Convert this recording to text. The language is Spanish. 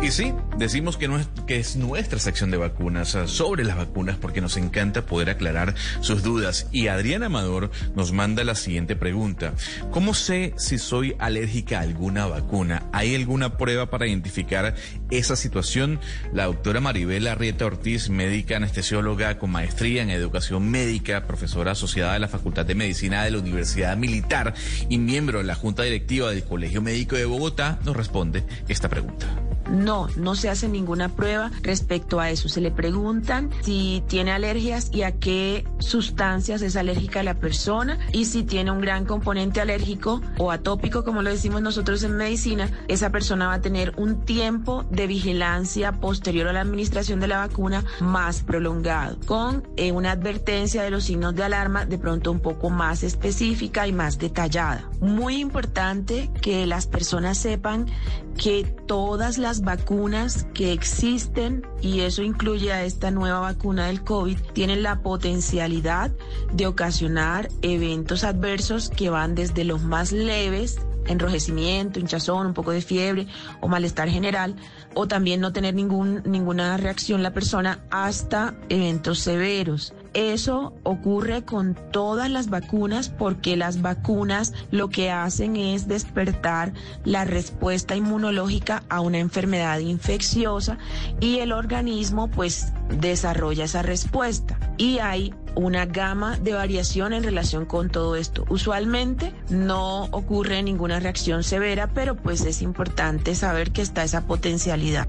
Y sí, decimos que, no es, que es nuestra sección de vacunas, sobre las vacunas, porque nos encanta poder aclarar sus dudas. Y Adriana Amador nos manda la siguiente pregunta. ¿Cómo sé si soy alérgica a alguna vacuna? ¿Hay alguna prueba para identificar esa situación? La doctora Maribel Arrieta Ortiz, médica anestesióloga con maestría en educación médica, profesora asociada de la Facultad de Medicina de la Universidad Militar y miembro de la Junta Directiva del Colegio Médico de Bogotá, nos responde esta pregunta. No, no se hace ninguna prueba respecto a eso. Se le preguntan si tiene alergias y a qué sustancias es alérgica la persona y si tiene un gran componente alérgico o atópico, como lo decimos nosotros en medicina, esa persona va a tener un tiempo de vigilancia posterior a la administración de la vacuna más prolongado, con eh, una advertencia de los signos de alarma de pronto un poco más específica y más detallada. Muy importante que las personas sepan que todas las vacunas que existen, y eso incluye a esta nueva vacuna del COVID, tienen la potencialidad de ocasionar eventos adversos que van desde los más leves enrojecimiento, hinchazón, un poco de fiebre o malestar general, o también no tener ninguna reacción la persona hasta eventos severos. Eso ocurre con todas las vacunas porque las vacunas lo que hacen es despertar la respuesta inmunológica a una enfermedad infecciosa y el organismo pues desarrolla esa respuesta. Y hay una gama de variación en relación con todo esto. Usualmente no ocurre ninguna reacción severa, pero pues es importante saber que está esa potencialidad.